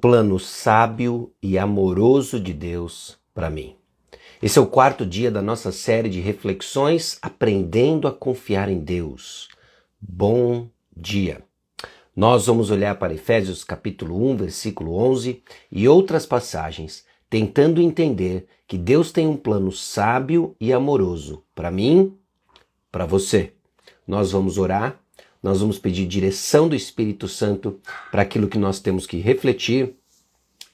plano sábio e amoroso de Deus para mim. Esse é o quarto dia da nossa série de reflexões Aprendendo a Confiar em Deus. Bom dia! Nós vamos olhar para Efésios capítulo 1, versículo 11 e outras passagens, tentando entender que Deus tem um plano sábio e amoroso para mim, para você. Nós vamos orar nós vamos pedir direção do Espírito Santo para aquilo que nós temos que refletir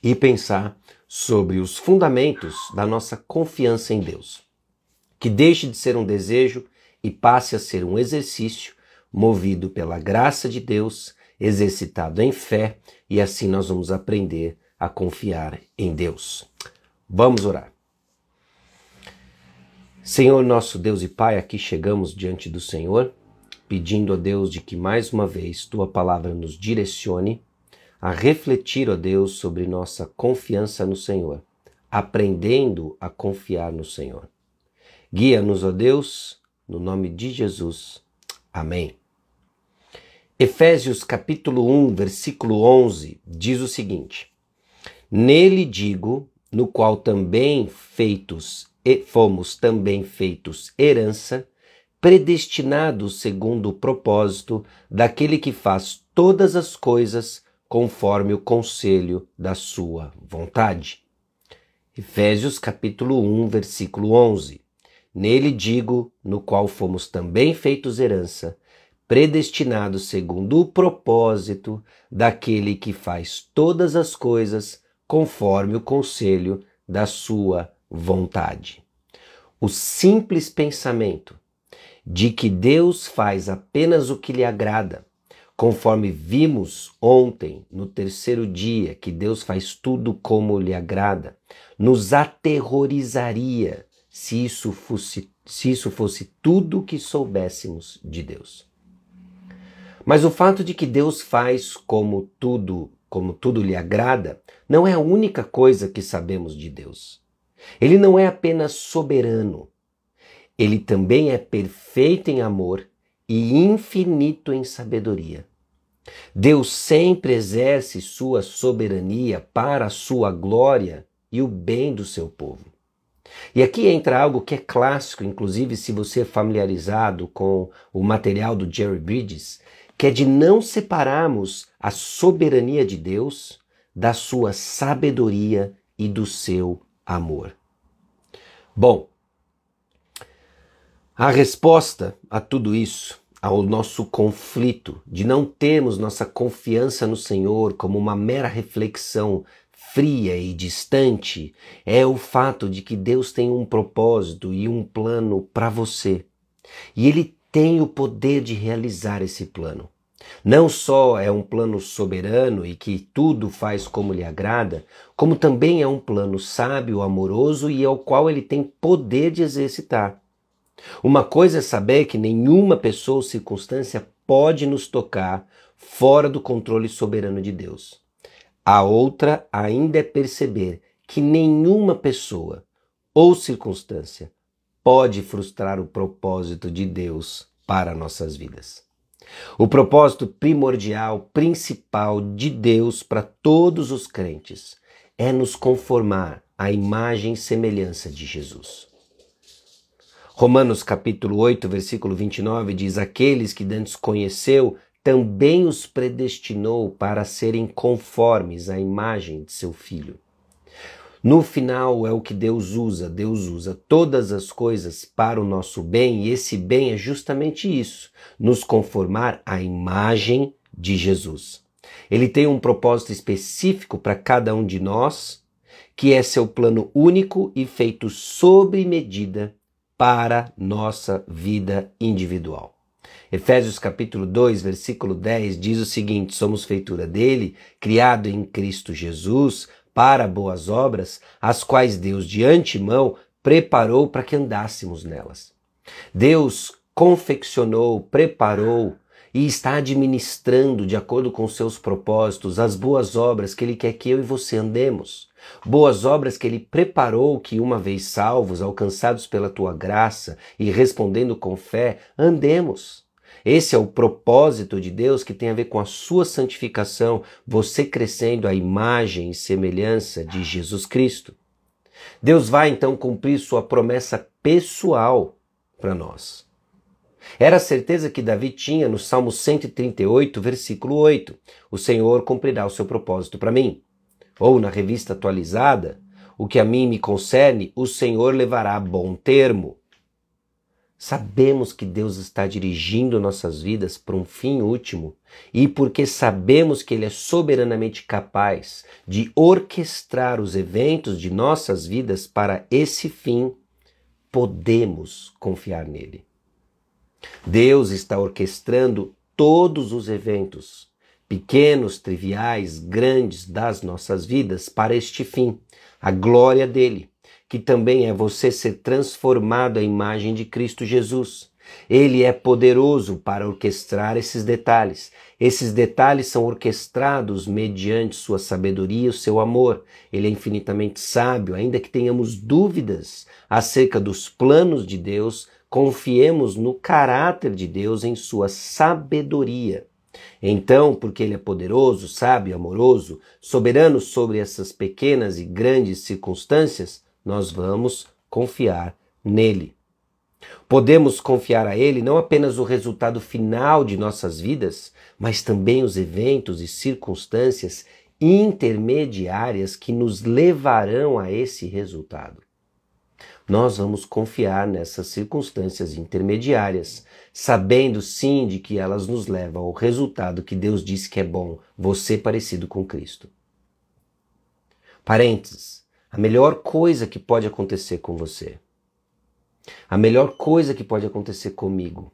e pensar sobre os fundamentos da nossa confiança em Deus. Que deixe de ser um desejo e passe a ser um exercício movido pela graça de Deus, exercitado em fé, e assim nós vamos aprender a confiar em Deus. Vamos orar. Senhor nosso Deus e Pai, aqui chegamos diante do Senhor pedindo a Deus de que mais uma vez tua palavra nos direcione a refletir, ó Deus, sobre nossa confiança no Senhor, aprendendo a confiar no Senhor. Guia-nos, ó Deus, no nome de Jesus. Amém. Efésios capítulo 1, versículo 11 diz o seguinte: Nele digo, no qual também feitos fomos também feitos herança, predestinados segundo o propósito daquele que faz todas as coisas conforme o conselho da sua vontade. Efésios capítulo 1, versículo 11. Nele digo, no qual fomos também feitos herança, predestinados segundo o propósito daquele que faz todas as coisas conforme o conselho da sua vontade. O simples pensamento de que Deus faz apenas o que lhe agrada, conforme vimos ontem, no terceiro dia, que Deus faz tudo como lhe agrada, nos aterrorizaria se isso fosse, se isso fosse tudo o que soubéssemos de Deus. Mas o fato de que Deus faz como tudo, como tudo lhe agrada, não é a única coisa que sabemos de Deus. Ele não é apenas soberano, ele também é perfeito em amor e infinito em sabedoria. Deus sempre exerce sua soberania para a sua glória e o bem do seu povo. E aqui entra algo que é clássico, inclusive se você é familiarizado com o material do Jerry Bridges, que é de não separarmos a soberania de Deus da sua sabedoria e do seu amor. Bom, a resposta a tudo isso, ao nosso conflito de não termos nossa confiança no Senhor como uma mera reflexão fria e distante, é o fato de que Deus tem um propósito e um plano para você. E Ele tem o poder de realizar esse plano. Não só é um plano soberano e que tudo faz como lhe agrada, como também é um plano sábio, amoroso e ao qual ele tem poder de exercitar. Uma coisa é saber que nenhuma pessoa ou circunstância pode nos tocar fora do controle soberano de Deus. A outra ainda é perceber que nenhuma pessoa ou circunstância pode frustrar o propósito de Deus para nossas vidas. O propósito primordial, principal de Deus para todos os crentes é nos conformar à imagem e semelhança de Jesus. Romanos capítulo 8, versículo 29 diz: Aqueles que dantes conheceu, também os predestinou para serem conformes à imagem de seu filho. No final é o que Deus usa. Deus usa todas as coisas para o nosso bem, e esse bem é justamente isso: nos conformar à imagem de Jesus. Ele tem um propósito específico para cada um de nós, que é seu plano único e feito sob medida para nossa vida individual. Efésios capítulo 2, versículo 10 diz o seguinte: Somos feitura dele, criado em Cristo Jesus, para boas obras, as quais Deus de antemão preparou para que andássemos nelas. Deus confeccionou, preparou e está administrando, de acordo com seus propósitos, as boas obras que Ele quer que eu e você andemos. Boas obras que Ele preparou que, uma vez salvos, alcançados pela tua graça e respondendo com fé, andemos. Esse é o propósito de Deus que tem a ver com a sua santificação, você crescendo à imagem e semelhança de Jesus Cristo. Deus vai então cumprir sua promessa pessoal para nós. Era a certeza que Davi tinha no Salmo 138, versículo 8: O Senhor cumprirá o seu propósito para mim. Ou na revista atualizada, o que a mim me concerne, o Senhor levará a bom termo. Sabemos que Deus está dirigindo nossas vidas para um fim último e porque sabemos que Ele é soberanamente capaz de orquestrar os eventos de nossas vidas para esse fim, podemos confiar nele. Deus está orquestrando todos os eventos, pequenos, triviais, grandes das nossas vidas para este fim, a glória dele que também é você ser transformado à imagem de Cristo Jesus. Ele é poderoso para orquestrar esses detalhes. Esses detalhes são orquestrados mediante sua sabedoria e o seu amor. Ele é infinitamente sábio, ainda que tenhamos dúvidas acerca dos planos de Deus, confiemos no caráter de Deus em sua sabedoria. Então, porque ele é poderoso, sábio, amoroso, soberano sobre essas pequenas e grandes circunstâncias, nós vamos confiar nele. Podemos confiar a Ele não apenas o resultado final de nossas vidas, mas também os eventos e circunstâncias intermediárias que nos levarão a esse resultado. Nós vamos confiar nessas circunstâncias intermediárias, sabendo sim de que elas nos levam ao resultado que Deus disse que é bom, você parecido com Cristo. Parênteses. A melhor coisa que pode acontecer com você. A melhor coisa que pode acontecer comigo.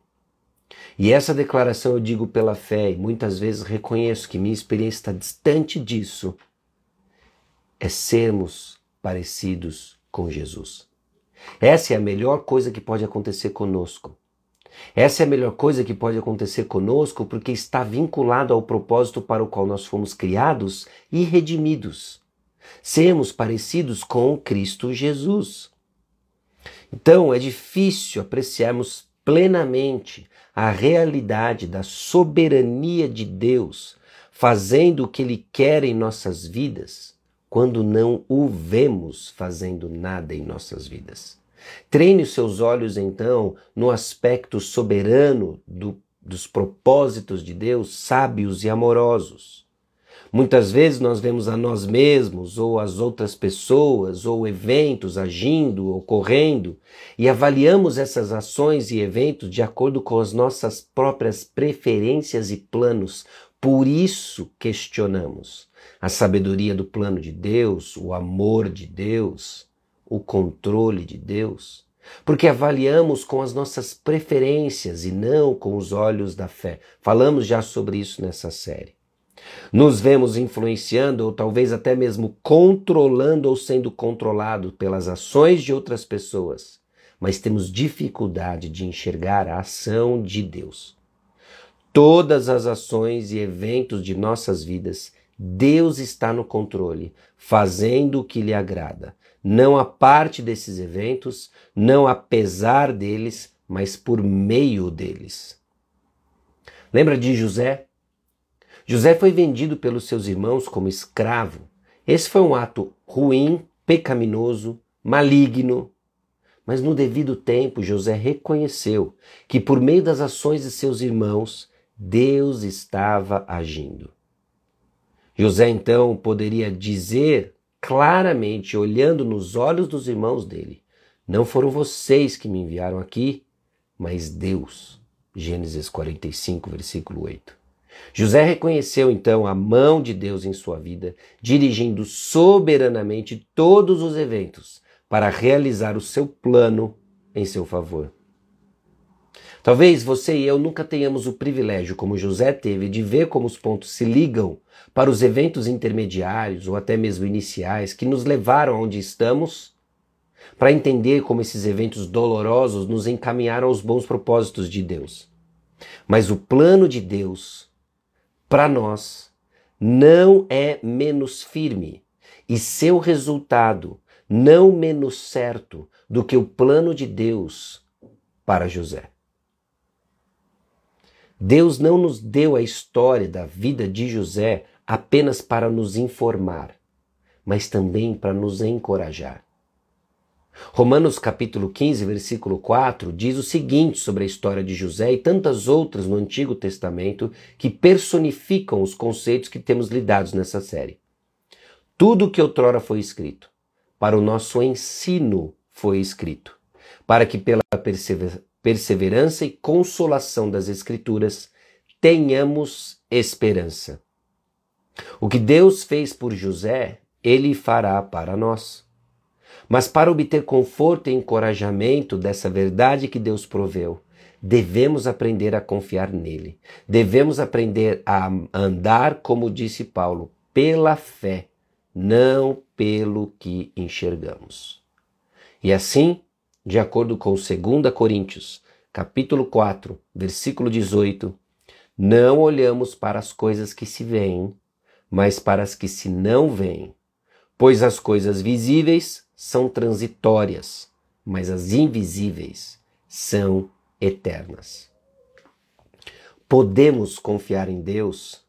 E essa declaração eu digo pela fé e muitas vezes reconheço que minha experiência está distante disso. É sermos parecidos com Jesus. Essa é a melhor coisa que pode acontecer conosco. Essa é a melhor coisa que pode acontecer conosco porque está vinculado ao propósito para o qual nós fomos criados e redimidos sermos parecidos com Cristo Jesus. Então é difícil apreciarmos plenamente a realidade da soberania de Deus, fazendo o que Ele quer em nossas vidas, quando não o vemos fazendo nada em nossas vidas. Treine os seus olhos então no aspecto soberano do, dos propósitos de Deus, sábios e amorosos. Muitas vezes nós vemos a nós mesmos, ou as outras pessoas, ou eventos agindo, ocorrendo, e avaliamos essas ações e eventos de acordo com as nossas próprias preferências e planos. Por isso questionamos a sabedoria do plano de Deus, o amor de Deus, o controle de Deus. Porque avaliamos com as nossas preferências e não com os olhos da fé. Falamos já sobre isso nessa série. Nos vemos influenciando ou talvez até mesmo controlando ou sendo controlado pelas ações de outras pessoas, mas temos dificuldade de enxergar a ação de Deus. Todas as ações e eventos de nossas vidas, Deus está no controle, fazendo o que lhe agrada. Não a parte desses eventos, não apesar deles, mas por meio deles. Lembra de José? José foi vendido pelos seus irmãos como escravo. Esse foi um ato ruim, pecaminoso, maligno. Mas no devido tempo, José reconheceu que por meio das ações de seus irmãos, Deus estava agindo. José então poderia dizer claramente, olhando nos olhos dos irmãos dele: Não foram vocês que me enviaram aqui, mas Deus. Gênesis 45, versículo 8. José reconheceu então a mão de Deus em sua vida, dirigindo soberanamente todos os eventos para realizar o seu plano em seu favor. Talvez você e eu nunca tenhamos o privilégio, como José teve, de ver como os pontos se ligam para os eventos intermediários ou até mesmo iniciais que nos levaram aonde estamos, para entender como esses eventos dolorosos nos encaminharam aos bons propósitos de Deus. Mas o plano de Deus para nós não é menos firme e seu resultado não menos certo do que o plano de Deus para José. Deus não nos deu a história da vida de José apenas para nos informar, mas também para nos encorajar. Romanos capítulo 15, versículo 4 diz o seguinte sobre a história de José e tantas outras no Antigo Testamento que personificam os conceitos que temos lidados nessa série. Tudo que outrora foi escrito, para o nosso ensino foi escrito, para que pela perseverança e consolação das Escrituras tenhamos esperança. O que Deus fez por José, ele fará para nós. Mas para obter conforto e encorajamento dessa verdade que Deus proveu, devemos aprender a confiar nele. Devemos aprender a andar, como disse Paulo, pela fé, não pelo que enxergamos. E assim, de acordo com 2 Coríntios, capítulo 4, versículo 18, não olhamos para as coisas que se veem, mas para as que se não veem, pois as coisas visíveis são transitórias, mas as invisíveis são eternas. Podemos confiar em Deus,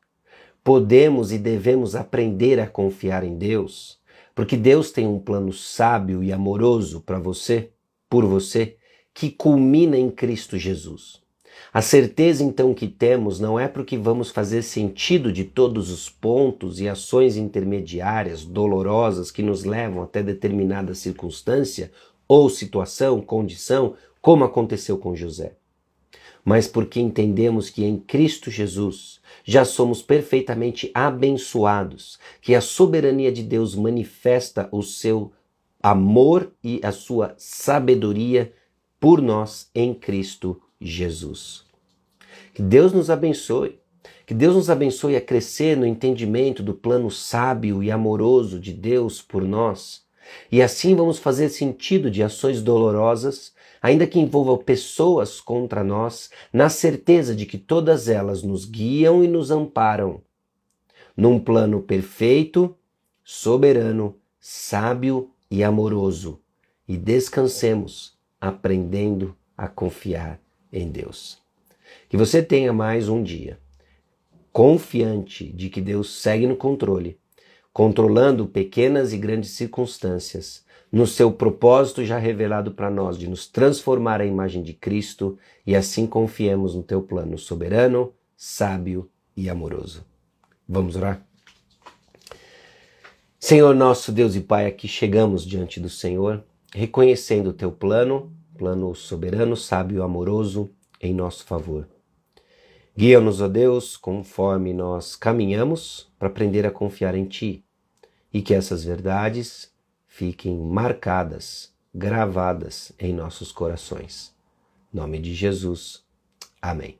podemos e devemos aprender a confiar em Deus, porque Deus tem um plano sábio e amoroso para você, por você, que culmina em Cristo Jesus. A certeza então que temos não é porque vamos fazer sentido de todos os pontos e ações intermediárias dolorosas que nos levam até determinada circunstância ou situação, condição, como aconteceu com José. Mas porque entendemos que em Cristo Jesus já somos perfeitamente abençoados, que a soberania de Deus manifesta o seu amor e a sua sabedoria por nós em Cristo Jesus. Que Deus nos abençoe. Que Deus nos abençoe a crescer no entendimento do plano sábio e amoroso de Deus por nós. E assim vamos fazer sentido de ações dolorosas, ainda que envolvam pessoas contra nós, na certeza de que todas elas nos guiam e nos amparam. Num plano perfeito, soberano, sábio e amoroso. E descansemos aprendendo a confiar em Deus. Que você tenha mais um dia confiante de que Deus segue no controle, controlando pequenas e grandes circunstâncias, no seu propósito já revelado para nós de nos transformar à imagem de Cristo e assim confiemos no teu plano soberano, sábio e amoroso. Vamos orar? Senhor nosso Deus e Pai, aqui chegamos diante do Senhor, reconhecendo o teu plano plano soberano, sábio, amoroso em nosso favor. Guia-nos, ó Deus, conforme nós caminhamos para aprender a confiar em Ti e que essas verdades fiquem marcadas, gravadas em nossos corações. Em nome de Jesus. Amém.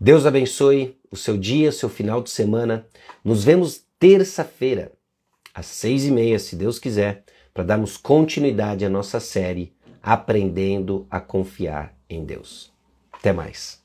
Deus abençoe o seu dia, seu final de semana. Nos vemos terça-feira, às seis e meia, se Deus quiser, para darmos continuidade à nossa série aprendendo a confiar em Deus. Até mais.